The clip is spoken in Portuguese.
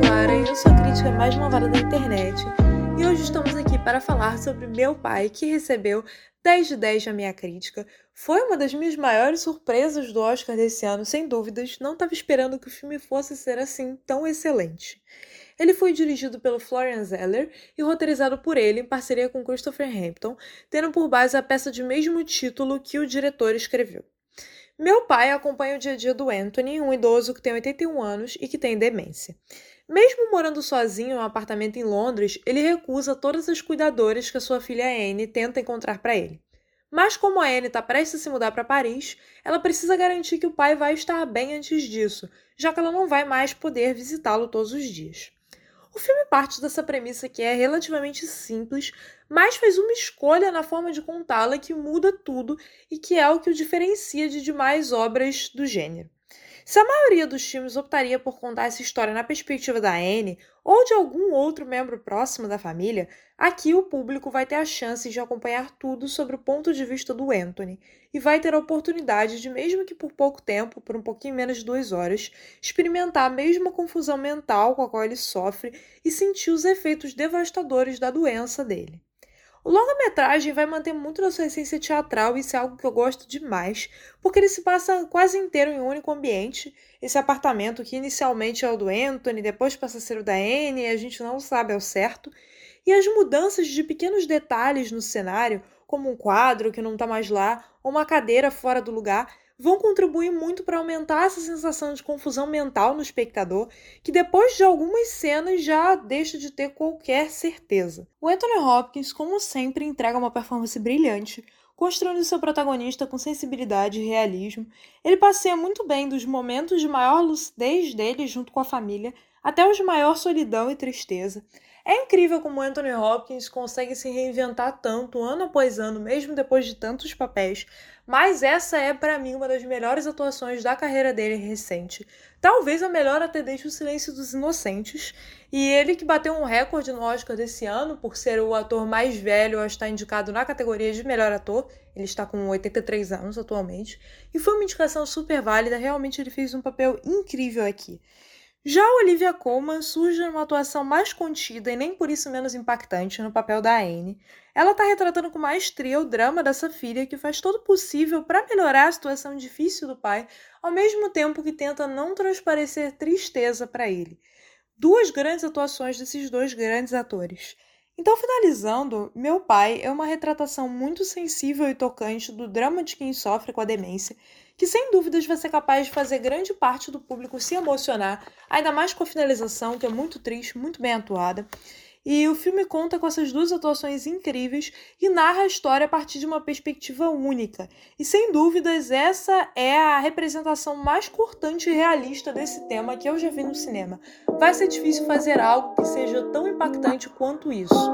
galera, eu sou a crítica mais malvada da internet e hoje estamos aqui para falar sobre meu pai que recebeu 10 de 10 na minha crítica. Foi uma das minhas maiores surpresas do Oscar desse ano, sem dúvidas. Não estava esperando que o filme fosse ser assim tão excelente. Ele foi dirigido pelo Florian Zeller e roteirizado por ele em parceria com Christopher Hampton, tendo por base a peça de mesmo título que o diretor escreveu. Meu pai acompanha o dia a dia do Anthony, um idoso que tem 81 anos e que tem demência. Mesmo morando sozinho em um apartamento em Londres, ele recusa todas as cuidadoras que a sua filha Anne tenta encontrar para ele. Mas como a Anne está prestes a se mudar para Paris, ela precisa garantir que o pai vai estar bem antes disso, já que ela não vai mais poder visitá-lo todos os dias. O filme parte dessa premissa que é relativamente simples, mas faz uma escolha na forma de contá-la que muda tudo e que é o que o diferencia de demais obras do gênero. Se a maioria dos filmes optaria por contar essa história na perspectiva da Anne ou de algum outro membro próximo da família, aqui o público vai ter a chance de acompanhar tudo sobre o ponto de vista do Anthony e vai ter a oportunidade de, mesmo que por pouco tempo, por um pouquinho menos de duas horas, experimentar a mesma confusão mental com a qual ele sofre e sentir os efeitos devastadores da doença dele. O longa-metragem vai manter muito da sua essência teatral e isso é algo que eu gosto demais, porque ele se passa quase inteiro em um único ambiente. Esse apartamento que inicialmente é o do Anthony, depois passa a ser o da Anne, e a gente não sabe ao certo. E as mudanças de pequenos detalhes no cenário, como um quadro que não está mais lá, ou uma cadeira fora do lugar, vão contribuir muito para aumentar essa sensação de confusão mental no espectador, que depois de algumas cenas já deixa de ter qualquer certeza. O Anthony Hopkins, como sempre, entrega uma performance brilhante, construindo seu protagonista com sensibilidade e realismo. Ele passeia muito bem dos momentos de maior lucidez dele junto com a família até os de maior solidão e tristeza. É incrível como Anthony Hopkins consegue se reinventar tanto ano após ano, mesmo depois de tantos papéis, mas essa é para mim uma das melhores atuações da carreira dele recente. Talvez a melhor até desde o Silêncio dos Inocentes, e ele que bateu um recorde no Oscar desse ano por ser o ator mais velho a estar indicado na categoria de melhor ator. Ele está com 83 anos atualmente, e foi uma indicação super válida, realmente ele fez um papel incrível aqui. Já Olivia Colman surge numa atuação mais contida e nem por isso menos impactante no papel da Anne. Ela está retratando com maestria o drama dessa filha que faz todo o possível para melhorar a situação difícil do pai, ao mesmo tempo que tenta não transparecer tristeza para ele. Duas grandes atuações desses dois grandes atores. Então, finalizando, Meu Pai é uma retratação muito sensível e tocante do drama de quem sofre com a demência, que sem dúvidas vai ser capaz de fazer grande parte do público se emocionar, ainda mais com a finalização, que é muito triste, muito bem atuada. E o filme conta com essas duas atuações incríveis e narra a história a partir de uma perspectiva única. E sem dúvidas, essa é a representação mais cortante e realista desse tema que eu já vi no cinema. Vai ser difícil fazer algo que seja tão impactante quanto isso.